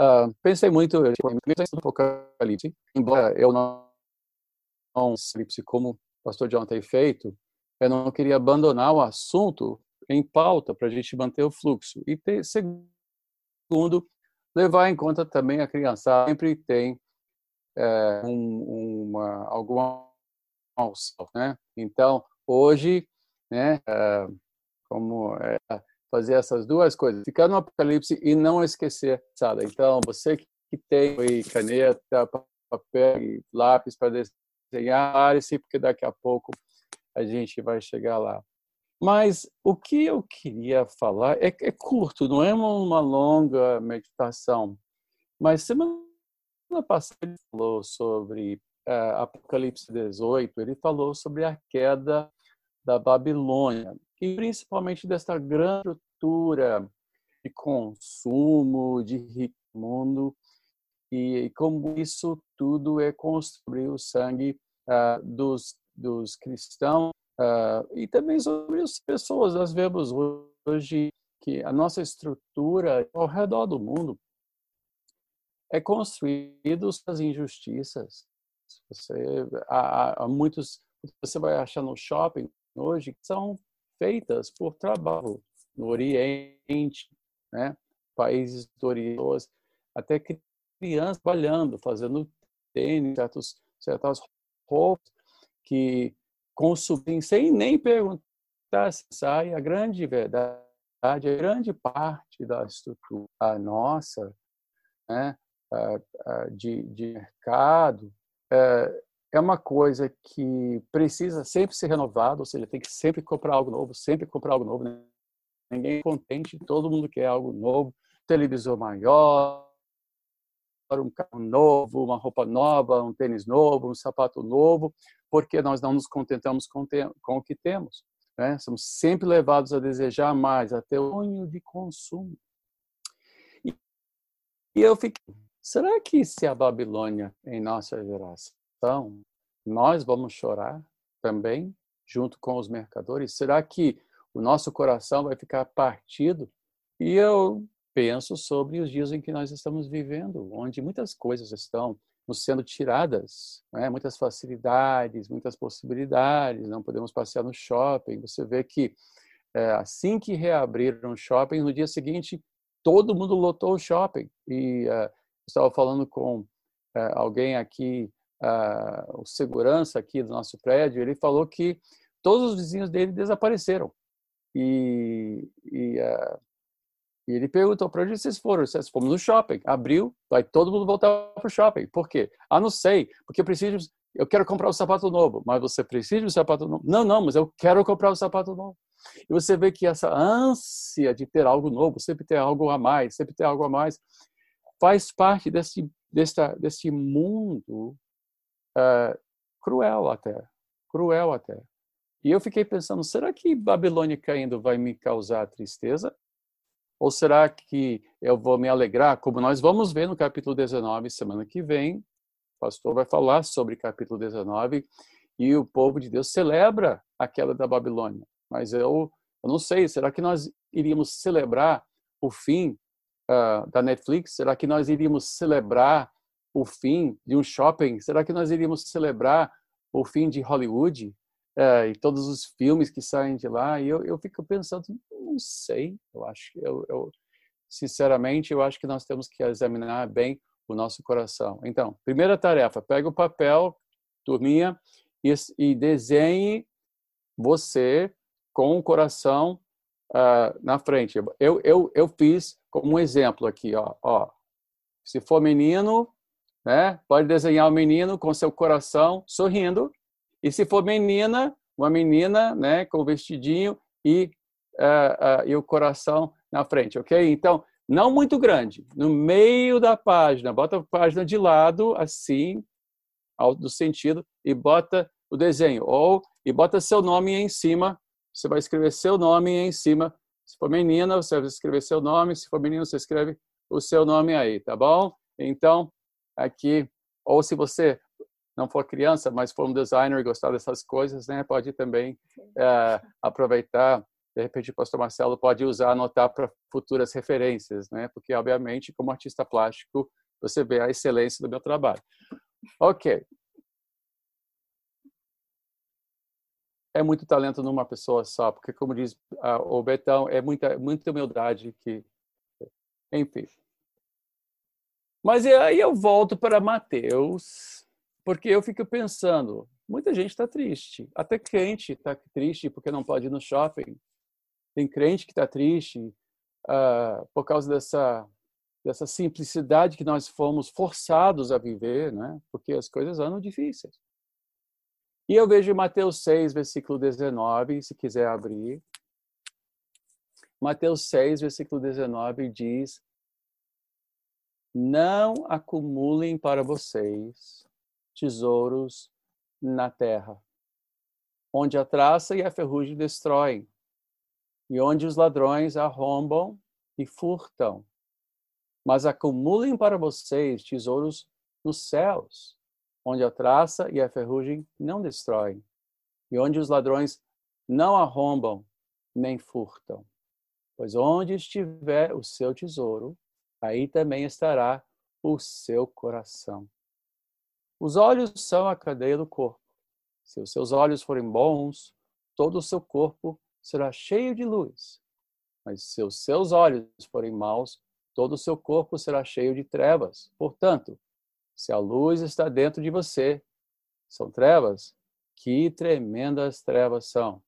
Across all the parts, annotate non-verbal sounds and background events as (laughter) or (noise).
uh, pensei muito no Apocalipse, embora eu não, não como pastor John tem feito, eu não queria abandonar o assunto em pauta para a gente manter o fluxo. E ter, segundo, levar em conta também a criança sempre tem é, um, uma, alguma né? Então, hoje, né, é, como é, fazer essas duas coisas, ficar no Apocalipse e não esquecer nada. Então, você que tem caneta, papel e lápis para desenhar, porque daqui a pouco a gente vai chegar lá. Mas o que eu queria falar é, é curto, não é uma, uma longa meditação. Mas semana passada ele falou sobre uh, Apocalipse 18, ele falou sobre a queda da Babilônia e principalmente desta grande estrutura de consumo, de mundo e, como isso tudo é construir o sangue uh, dos, dos cristãos uh, e também sobre as pessoas. Nós vemos hoje que a nossa estrutura ao redor do mundo é construída as injustiças. Você, há, há muitos você vai achar no shopping hoje que são feitas por trabalho no Oriente, né? países do Oriente, até crianças trabalhando, fazendo tênis, certos, certas roupas que consumem sem nem perguntar se sai a grande verdade, a grande parte da estrutura a nossa, né, de, de mercado, é, é uma coisa que precisa sempre ser renovada, ou seja, tem que sempre comprar algo novo, sempre comprar algo novo. Né? Ninguém é contente, todo mundo quer algo novo, televisor maior, um carro novo, uma roupa nova, um tênis novo, um sapato novo, porque nós não nos contentamos com, com o que temos. Né? Somos sempre levados a desejar mais, até o sonho de consumo. E, eu fiquei, será que se a Babilônia em nossa geração então, nós vamos chorar também, junto com os mercadores? Será que o nosso coração vai ficar partido? E eu penso sobre os dias em que nós estamos vivendo, onde muitas coisas estão nos sendo tiradas, né? muitas facilidades, muitas possibilidades, não podemos passear no shopping. Você vê que é, assim que reabriram o shopping, no dia seguinte todo mundo lotou o shopping. E uh, estava falando com uh, alguém aqui uh, o segurança aqui do nosso prédio, ele falou que todos os vizinhos dele desapareceram. E, e, uh, e ele perguntou para onde vocês foram? Vocês fomos no shopping. Abriu, vai todo mundo voltar para o shopping. Por quê? Ah, não sei, porque eu preciso, eu quero comprar um sapato novo. Mas você precisa de um sapato novo? Não, não, mas eu quero comprar um sapato novo. E você vê que essa ânsia de ter algo novo, sempre ter algo a mais, sempre ter algo a mais, faz parte desse, desse, desse mundo uh, cruel até, cruel até. E eu fiquei pensando, será que Babilônia caindo vai me causar tristeza? Ou será que eu vou me alegrar, como nós vamos ver no capítulo 19 semana que vem? O pastor vai falar sobre capítulo 19 e o povo de Deus celebra a queda da Babilônia. Mas eu, eu não sei, será que nós iríamos celebrar o fim uh, da Netflix? Será que nós iríamos celebrar o fim de um shopping? Será que nós iríamos celebrar o fim de Hollywood é, e todos os filmes que saem de lá? E eu, eu fico pensando, não sei, eu acho, eu, eu, sinceramente, eu acho que nós temos que examinar bem o nosso coração. Então, primeira tarefa, pega o papel, turminha, e, e desenhe você com o coração uh, na frente. Eu, eu, eu fiz como um exemplo aqui, ó, ó. Se for menino, né? Pode desenhar o um menino com seu coração sorrindo. E se for menina, uma menina, né, com vestidinho e, uh, uh, e o coração na frente, ok? Então, não muito grande, no meio da página, bota a página de lado, assim, do sentido, e bota o desenho, ou e bota seu nome em cima, você vai escrever seu nome em cima. Se for menina, você vai escrever seu nome, se for menino, você escreve o seu nome aí, tá bom? Então, aqui, ou se você não for criança, mas for um designer e gostar dessas coisas, né, pode também é, aproveitar de repente o pastor Marcelo pode usar, anotar para futuras referências, né? Porque, obviamente, como artista plástico, você vê a excelência do meu trabalho. Ok. É muito talento numa pessoa só, porque, como diz o Betão, é muita, muita humildade que. Enfim. Mas aí eu volto para Mateus, porque eu fico pensando, muita gente está triste. Até crente está triste porque não pode ir no shopping. Tem crente que está triste uh, por causa dessa dessa simplicidade que nós fomos forçados a viver, né? Porque as coisas andam difíceis. E eu vejo Mateus 6, versículo 19, se quiser abrir. Mateus 6, versículo 19 diz: Não acumulem para vocês tesouros na terra, onde a traça e a ferrugem destroem, e onde os ladrões arrombam e furtam. Mas acumulem para vocês tesouros nos céus, onde a traça e a ferrugem não destroem, e onde os ladrões não arrombam nem furtam. Pois onde estiver o seu tesouro, aí também estará o seu coração. Os olhos são a cadeia do corpo. Se os seus olhos forem bons, todo o seu corpo será cheio de luz. Mas se os seus olhos forem maus, todo o seu corpo será cheio de trevas. Portanto, se a luz está dentro de você, são trevas, que tremendas trevas são.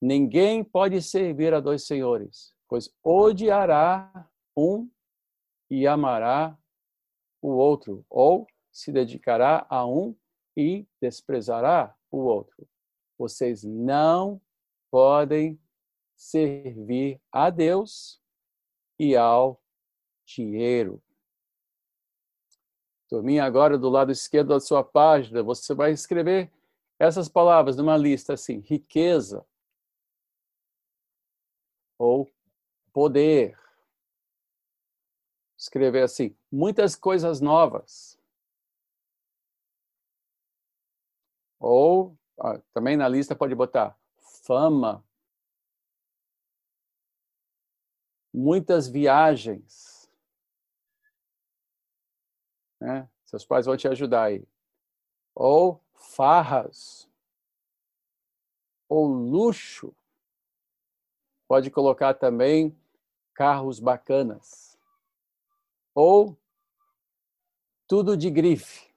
Ninguém pode servir a dois senhores, pois odiará um e amará o outro, ou se dedicará a um e desprezará o outro. Vocês não podem servir a Deus e ao dinheiro. Turminha, agora do lado esquerdo da sua página, você vai escrever essas palavras numa lista assim: riqueza ou poder. Escrever assim: muitas coisas novas. Ou ah, também na lista pode botar fama, muitas viagens. Né? Seus pais vão te ajudar aí. Ou farras. Ou luxo. Pode colocar também carros bacanas. Ou tudo de grife.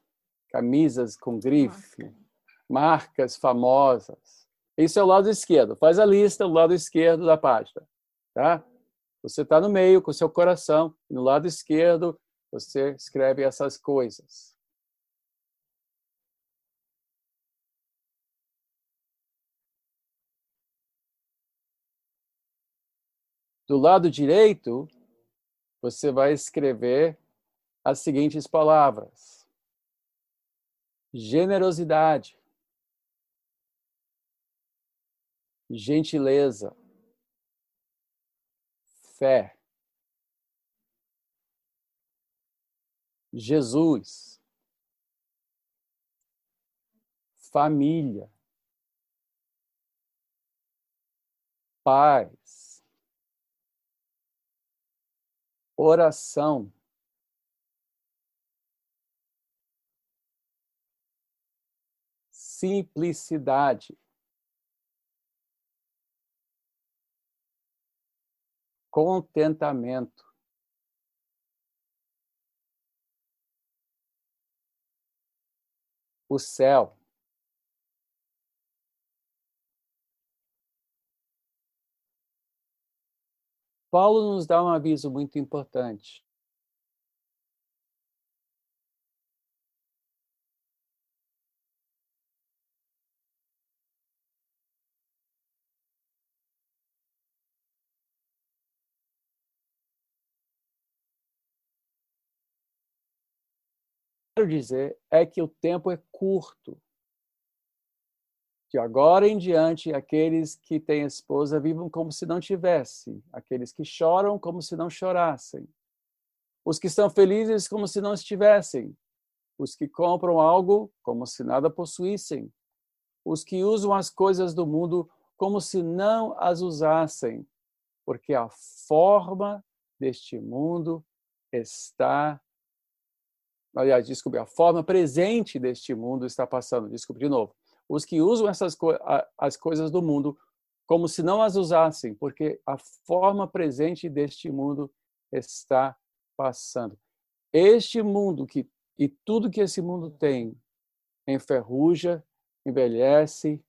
Camisas com grife. Marcas famosas. Esse é o lado esquerdo. Faz a lista do lado esquerdo da página. Tá? Você está no meio com o seu coração, no lado esquerdo você escreve essas coisas. Do lado direito, você vai escrever as seguintes palavras: generosidade, gentileza, fé. Jesus, família, paz, oração, simplicidade. contentamento. O céu. Paulo nos dá um aviso muito importante. quero dizer é que o tempo é curto. De agora em diante, aqueles que têm esposa vivam como se não tivessem, aqueles que choram como se não chorassem, os que estão felizes como se não estivessem, os que compram algo como se nada possuíssem, os que usam as coisas do mundo como se não as usassem, porque a forma deste mundo está. Aliás, desculpe, a forma presente deste mundo está passando. Desculpe, de novo. Os que usam essas co as coisas do mundo como se não as usassem, porque a forma presente deste mundo está passando. Este mundo que e tudo que esse mundo tem enferruja, envelhece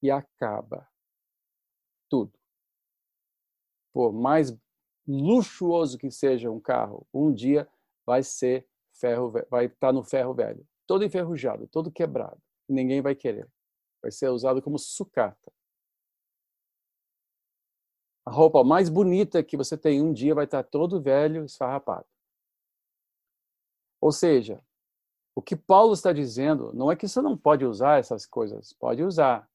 e acaba. Tudo. Por mais luxuoso que seja um carro, um dia vai ser ferro, vai estar no ferro velho, todo enferrujado, todo quebrado. Ninguém vai querer. Vai ser usado como sucata. A roupa mais bonita que você tem um dia vai estar todo velho, esfarrapado. Ou seja, o que Paulo está dizendo não é que você não pode usar essas coisas, pode usar,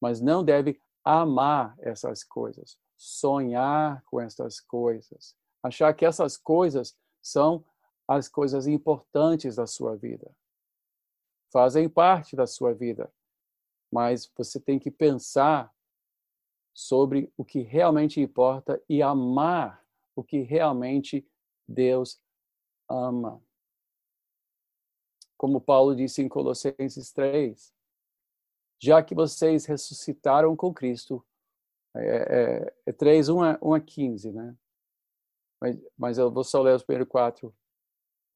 mas não deve amar essas coisas, sonhar com essas coisas, achar que essas coisas são as coisas importantes da sua vida. Fazem parte da sua vida, mas você tem que pensar sobre o que realmente importa e amar o que realmente Deus ama. Como Paulo disse em Colossenses 3, já que vocês ressuscitaram com Cristo, é, é, é 3, 1 a, 1 a 15, né? Mas, mas eu vou só ler os primeiros quatro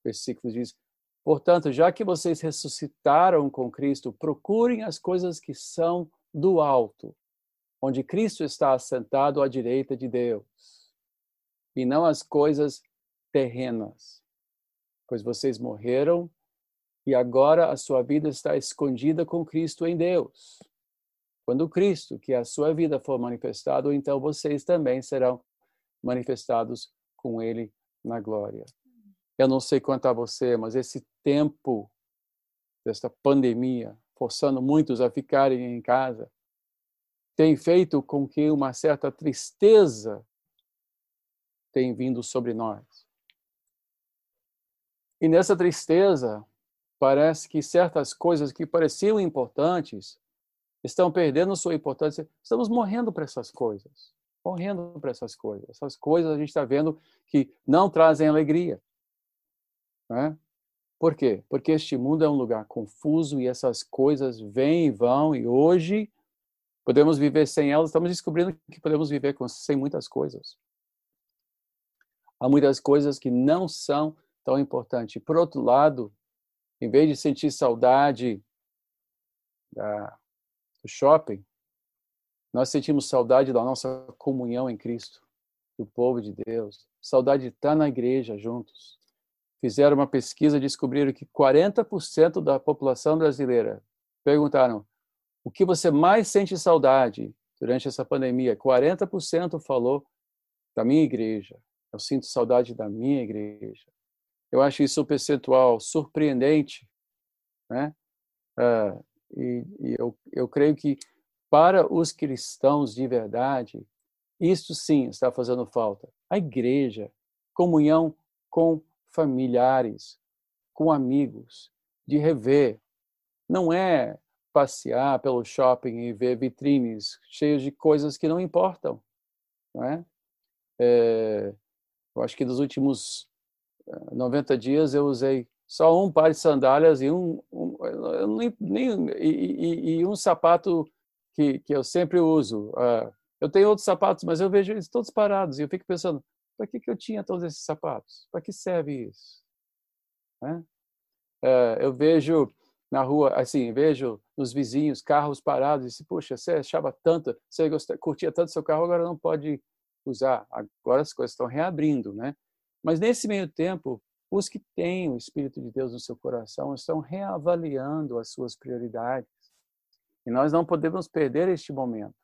versículos. Diz, portanto, já que vocês ressuscitaram com Cristo, procurem as coisas que são do alto, onde Cristo está assentado à direita de Deus, e não as coisas terrenas, pois vocês morreram e agora a sua vida está escondida com Cristo em Deus. Quando Cristo, que é a sua vida, for manifestado, então vocês também serão manifestados com Ele na glória. Eu não sei quanto a você, mas esse tempo desta pandemia, forçando muitos a ficarem em casa, tem feito com que uma certa tristeza tenha vindo sobre nós. E nessa tristeza, parece que certas coisas que pareciam importantes estão perdendo sua importância. Estamos morrendo para essas coisas. Morrendo para essas coisas. Essas coisas a gente está vendo que não trazem alegria. Né? Por quê? Porque este mundo é um lugar confuso e essas coisas vêm e vão, e hoje Podemos viver sem elas, estamos descobrindo que podemos viver sem muitas coisas. Há muitas coisas que não são tão importantes. Por outro lado, em vez de sentir saudade da, do shopping, nós sentimos saudade da nossa comunhão em Cristo, do povo de Deus, saudade de estar na igreja juntos. Fizeram uma pesquisa e descobriram que 40% da população brasileira perguntaram: o que você mais sente saudade durante essa pandemia? 40% falou da minha igreja. Eu sinto saudade da minha igreja. Eu acho isso um percentual surpreendente, né? Uh, e, e eu, eu creio que para os cristãos de verdade, isto sim está fazendo falta. A igreja, comunhão com familiares, com amigos, de rever. Não é passear pelo shopping e ver vitrines cheias de coisas que não importam, não é? é eu acho que nos últimos 90 eh, dias eu usei só um par de sandálias e um, um nem, nem e, e, e, um sapato que, que eu sempre uso. Uh, eu tenho outros sapatos, mas eu vejo eles todos parados e eu fico pensando, para que, que eu tinha todos esses sapatos? Para que serve isso? Uh, eu vejo na rua, assim, vejo nos vizinhos carros parados e disse, puxa, você achava tanto, você gostia, curtia tanto seu carro, agora não pode usar. Agora as coisas estão reabrindo, né? Mas nesse meio tempo, os que têm o Espírito de Deus no seu coração estão reavaliando as suas prioridades. E nós não podemos perder este momento.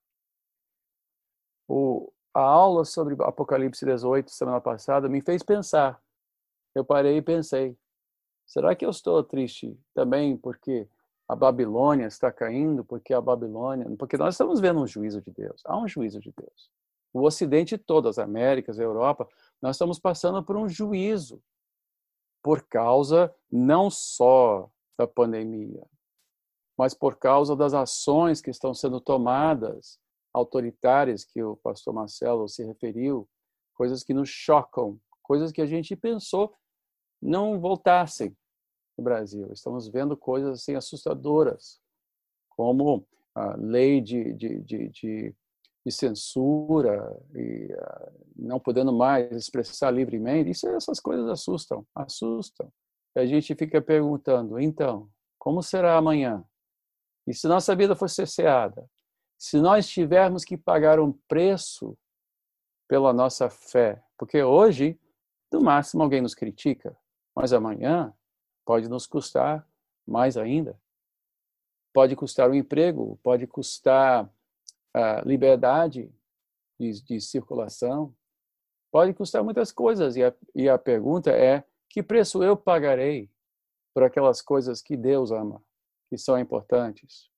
O, a aula sobre Apocalipse 18, semana passada, me fez pensar. Eu parei e pensei, Será que eu estou triste também porque a Babilônia está caindo? Porque a Babilônia. Porque nós estamos vendo um juízo de Deus. Há um juízo de Deus. O Ocidente todo, as Américas, a Europa, nós estamos passando por um juízo por causa não só da pandemia, mas por causa das ações que estão sendo tomadas autoritárias que o pastor Marcelo se referiu, coisas que nos chocam, coisas que a gente pensou não voltassem no Brasil. Estamos vendo coisas assim assustadoras, como a lei de, de, de, de, de censura e uh, não podendo mais expressar livremente. Isso, essas coisas assustam, assustam. E a gente fica perguntando, então, como será amanhã? E se nossa vida for cerceada? Se nós tivermos que pagar um preço pela nossa fé? Porque hoje, no máximo, alguém nos critica, mas amanhã pode nos custar mais ainda. Pode custar o emprego, pode custar a liberdade de, de circulação, pode custar muitas coisas. E a, e a pergunta é: que preço eu pagarei por aquelas coisas que Deus ama, que são importantes?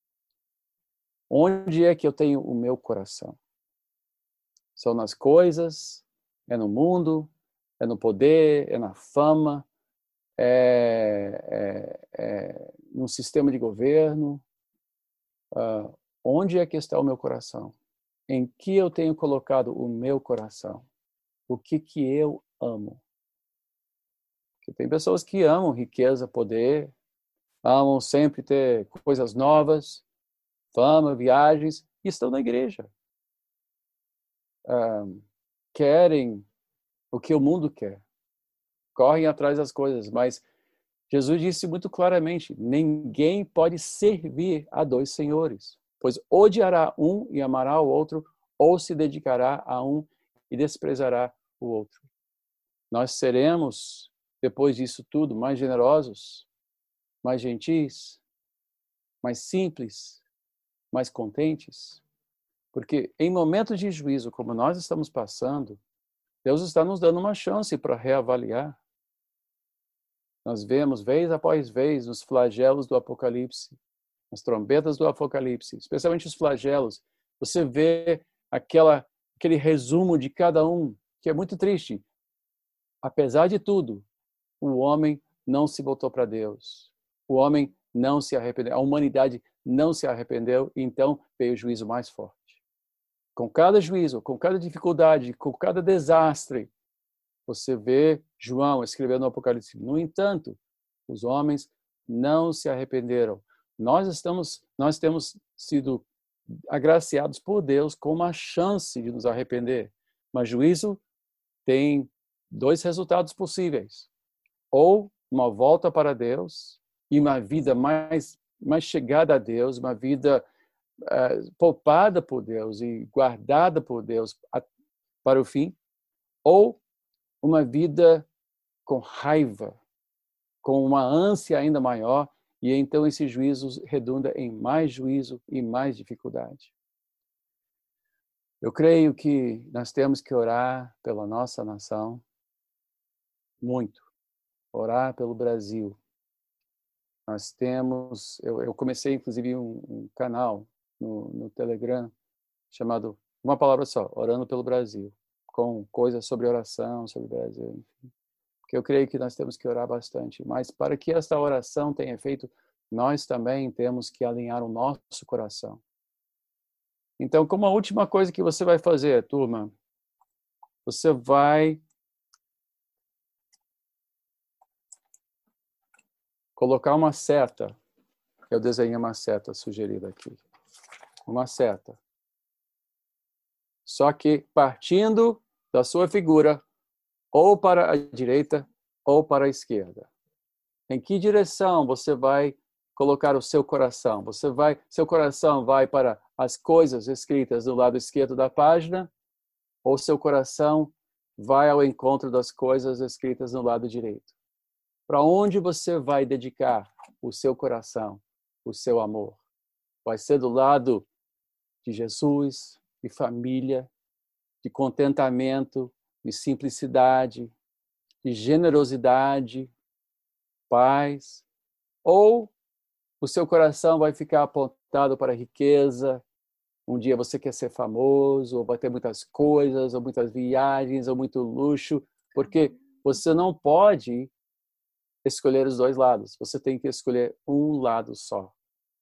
Onde é que eu tenho o meu coração? São nas coisas, é no mundo, é no poder, é na fama, é, é, é no sistema de governo. Uh, onde é que está o meu coração? Em que eu tenho colocado o meu coração? O que que eu amo? Porque tem pessoas que amam riqueza, poder, amam sempre ter coisas novas, fama, viagens, e estão na igreja. Uh, querem o que o mundo quer, correm atrás das coisas, mas Jesus disse muito claramente: ninguém pode servir a dois senhores, pois odiará um e amará o outro, ou se dedicará a um e desprezará o outro. Nós seremos, depois disso tudo, mais generosos, mais gentis, mais simples, mais contentes? Porque em momentos de juízo como nós estamos passando, Deus está nos dando uma chance para reavaliar. Nós vemos vez após vez nos flagelos do Apocalipse, nas trombetas do Apocalipse, especialmente os flagelos, você vê aquela aquele resumo de cada um, que é muito triste. Apesar de tudo, o homem não se voltou para Deus. O homem não se arrependeu. A humanidade não se arrependeu, então veio o juízo mais forte. Com cada juízo, com cada dificuldade, com cada desastre, você vê João escrevendo no Apocalipse. No entanto, os homens não se arrependeram. Nós estamos, nós temos sido agraciados por Deus com uma chance de nos arrepender. Mas juízo tem dois resultados possíveis: ou uma volta para Deus e uma vida mais mais chegada a Deus, uma vida uh, poupada por Deus e guardada por Deus para o fim, ou uma vida com raiva, com uma ânsia ainda maior, e então esse juízo redunda em mais juízo e mais dificuldade. Eu creio que nós temos que orar pela nossa nação muito, orar pelo Brasil, nós temos, eu, eu comecei inclusive um, um canal no, no, Telegram chamado uma palavra só, orando pelo Brasil, com coisas sobre oração, sobre o Brasil, enfim. Porque eu creio que nós temos que orar bastante, mas para que esta oração tenha efeito, nós também temos que alinhar o nosso coração. Então, como a última coisa que você vai fazer, turma, você vai colocar uma seta. Eu desenhei uma seta sugerida aqui. Uma seta. Só que partindo da sua figura, ou para a direita ou para a esquerda. Em que direção você vai colocar o seu coração? Você vai, seu coração vai para as coisas escritas do lado esquerdo da página, ou seu coração vai ao encontro das coisas escritas no lado direito? Para onde você vai dedicar o seu coração, o seu amor? Vai ser do lado de Jesus, de família, de contentamento, de simplicidade, de generosidade, paz? Ou o seu coração vai ficar apontado para a riqueza? Um dia você quer ser famoso, ou vai ter muitas coisas, ou muitas viagens, ou muito luxo, porque você não pode escolher os dois lados. Você tem que escolher um lado só.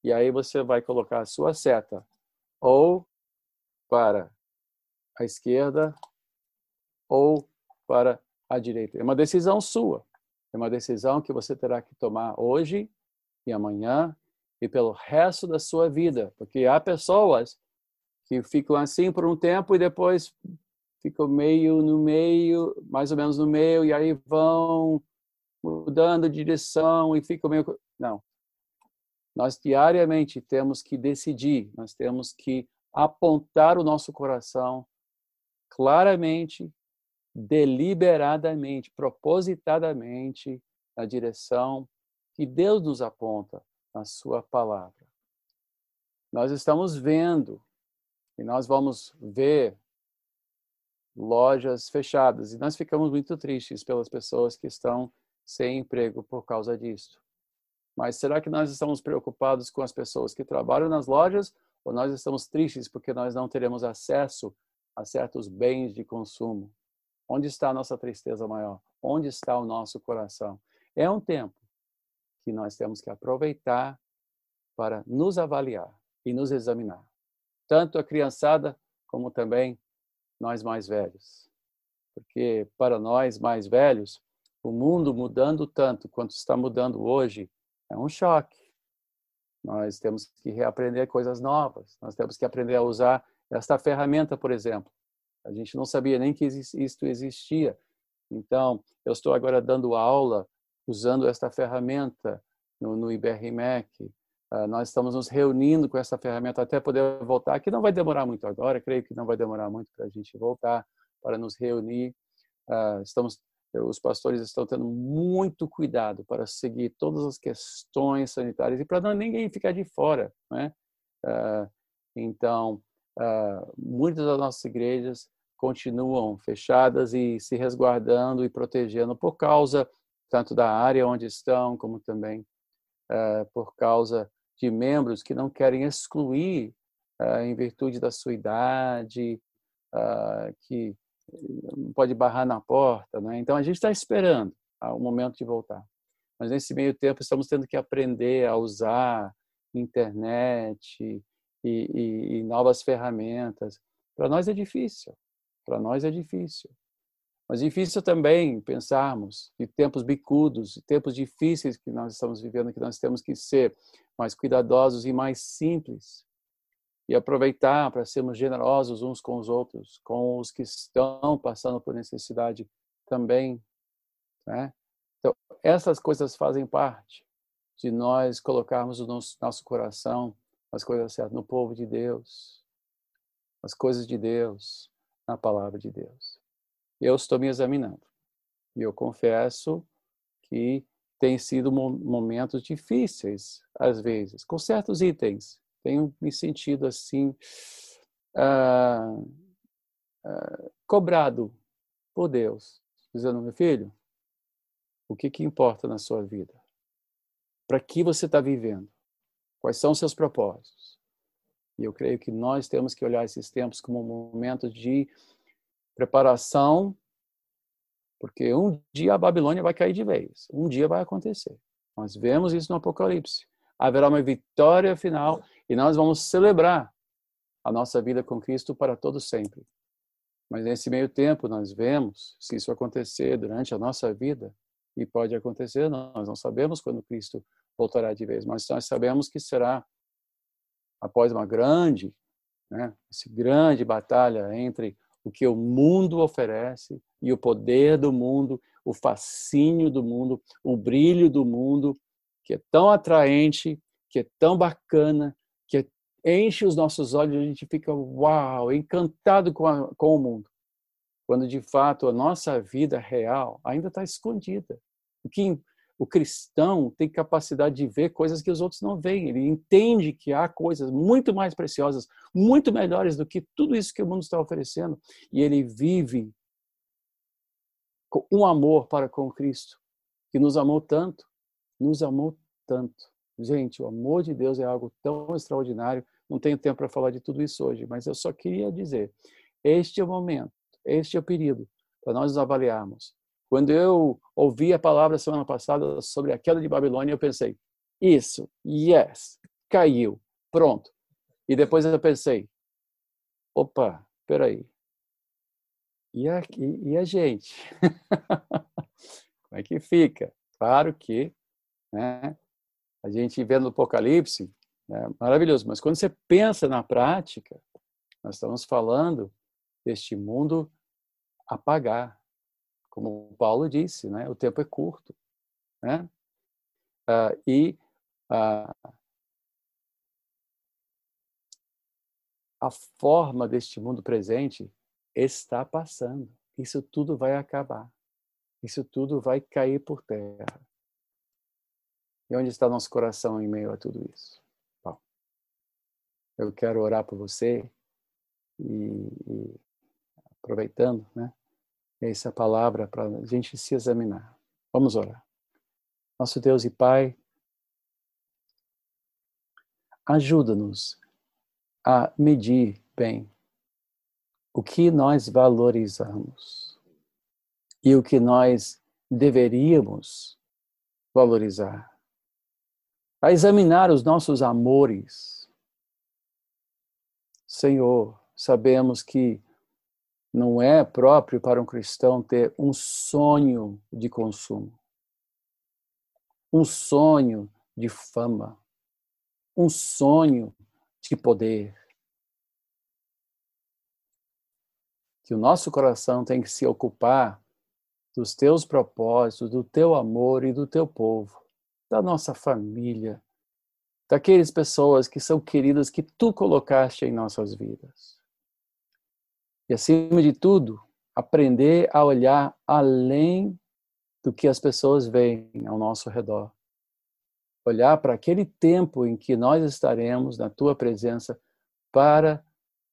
E aí você vai colocar a sua seta ou para a esquerda ou para a direita. É uma decisão sua. É uma decisão que você terá que tomar hoje e amanhã e pelo resto da sua vida, porque há pessoas que ficam assim por um tempo e depois ficam meio no meio, mais ou menos no meio, e aí vão mudando de direção e ficam meio. Não. Nós diariamente temos que decidir, nós temos que apontar o nosso coração claramente, deliberadamente, propositadamente na direção que Deus nos aponta na Sua palavra. Nós estamos vendo e nós vamos ver lojas fechadas e nós ficamos muito tristes pelas pessoas que estão sem emprego por causa disso. Mas será que nós estamos preocupados com as pessoas que trabalham nas lojas ou nós estamos tristes porque nós não teremos acesso a certos bens de consumo? Onde está a nossa tristeza maior? Onde está o nosso coração? É um tempo que nós temos que aproveitar para nos avaliar e nos examinar tanto a criançada como também nós mais velhos. Porque para nós mais velhos, o mundo mudando tanto quanto está mudando hoje é um choque. Nós temos que reaprender coisas novas, nós temos que aprender a usar esta ferramenta, por exemplo. A gente não sabia nem que isto existia. Então, eu estou agora dando aula usando esta ferramenta no, no IBRMEC, Uh, nós estamos nos reunindo com essa ferramenta até poder voltar, que não vai demorar muito agora, creio que não vai demorar muito para a gente voltar, para nos reunir. Uh, estamos, os pastores estão tendo muito cuidado para seguir todas as questões sanitárias e para não ninguém ficar de fora, né? Uh, então, muitas das nossas igrejas continuam fechadas e se resguardando e protegendo por causa tanto da área onde estão, como também por causa de membros que não querem excluir, em virtude da sua idade, uh, que pode barrar na porta. Né? Então, a gente está esperando o momento de voltar. Mas, nesse meio tempo, estamos tendo que aprender a usar internet e, e, e novas ferramentas. Para nós é difícil. Para nós é difícil. Mas difícil também pensarmos de tempos bicudos, tempos difíceis que nós estamos vivendo, que nós temos que ser mais cuidadosos e mais simples e aproveitar para sermos generosos uns com os outros, com os que estão passando por necessidade também, né? Então, essas coisas fazem parte de nós colocarmos o nosso, nosso coração as coisas certas no povo de Deus, as coisas de Deus, na palavra de Deus eu estou me examinando. E eu confesso que tem sido momentos difíceis, às vezes, com certos itens. Tenho me sentido assim, ah, ah, cobrado por Deus, dizendo: meu filho, o que, que importa na sua vida? Para que você está vivendo? Quais são os seus propósitos? E eu creio que nós temos que olhar esses tempos como um momento de preparação, porque um dia a Babilônia vai cair de vez, um dia vai acontecer. Nós vemos isso no Apocalipse. Haverá uma vitória final e nós vamos celebrar a nossa vida com Cristo para todo sempre. Mas nesse meio tempo nós vemos se isso acontecer durante a nossa vida e pode acontecer, nós não sabemos quando Cristo voltará de vez, mas nós sabemos que será após uma grande, né, essa grande batalha entre o que o mundo oferece e o poder do mundo, o fascínio do mundo, o brilho do mundo, que é tão atraente, que é tão bacana, que enche os nossos olhos e a gente fica, uau, encantado com, a, com o mundo. Quando de fato a nossa vida real ainda está escondida. O que o cristão tem capacidade de ver coisas que os outros não veem. Ele entende que há coisas muito mais preciosas, muito melhores do que tudo isso que o mundo está oferecendo. E ele vive um amor para com Cristo, que nos amou tanto, nos amou tanto. Gente, o amor de Deus é algo tão extraordinário. Não tenho tempo para falar de tudo isso hoje, mas eu só queria dizer: este é o momento, este é o período para nós nos avaliarmos quando eu ouvi a palavra semana passada sobre a queda de Babilônia, eu pensei, isso, yes, caiu, pronto. E depois eu pensei, opa, peraí. E a, e, a gente? (laughs) Como é que fica? Claro que né, a gente vê no Apocalipse, é maravilhoso, mas quando você pensa na prática, nós estamos falando deste mundo apagar. Como Paulo disse, né, o tempo é curto. Né? Uh, e uh, a forma deste mundo presente está passando. Isso tudo vai acabar. Isso tudo vai cair por terra. E onde está nosso coração em meio a tudo isso? Bom, eu quero orar por você e, e aproveitando, né, essa palavra para a gente se examinar. Vamos orar. Nosso Deus e Pai, ajuda-nos a medir bem o que nós valorizamos e o que nós deveríamos valorizar, a examinar os nossos amores. Senhor, sabemos que não é próprio para um cristão ter um sonho de consumo um sonho de fama, um sonho de poder. Que o nosso coração tem que se ocupar dos teus propósitos, do teu amor e do teu povo, da nossa família, daquelas pessoas que são queridas que tu colocaste em nossas vidas. E acima de tudo, aprender a olhar além do que as pessoas veem ao nosso redor. Olhar para aquele tempo em que nós estaremos na tua presença para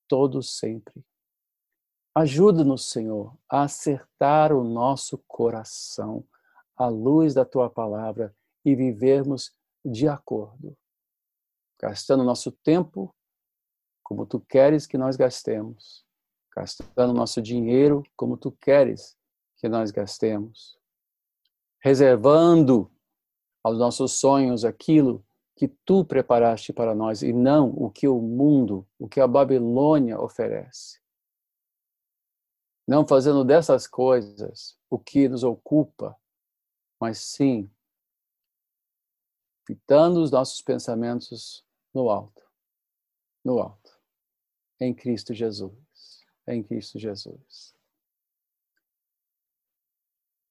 todos sempre. Ajuda-nos, Senhor, a acertar o nosso coração à luz da tua palavra e vivermos de acordo, gastando nosso tempo como tu queres que nós gastemos, gastando nosso dinheiro como tu queres que nós gastemos, reservando aos nossos sonhos aquilo que tu preparaste para nós e não o que o mundo, o que a Babilônia oferece. Não fazendo dessas coisas o que nos ocupa, mas sim fitando os nossos pensamentos no alto, no alto, em Cristo Jesus, em Cristo Jesus.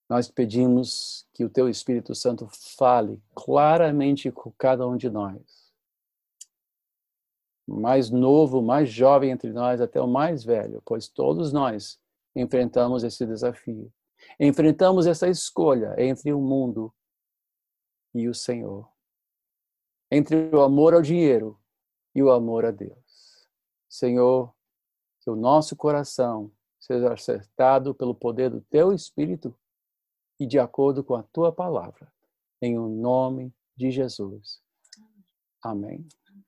Nós pedimos que o Teu Espírito Santo fale claramente com cada um de nós. Mais novo, mais jovem entre nós, até o mais velho, pois todos nós enfrentamos esse desafio. Enfrentamos essa escolha entre o mundo e o Senhor. Entre o amor ao dinheiro e o amor a Deus. Senhor, que o nosso coração seja acertado pelo poder do Teu Espírito e de acordo com a tua palavra. Em o nome de Jesus. Amém.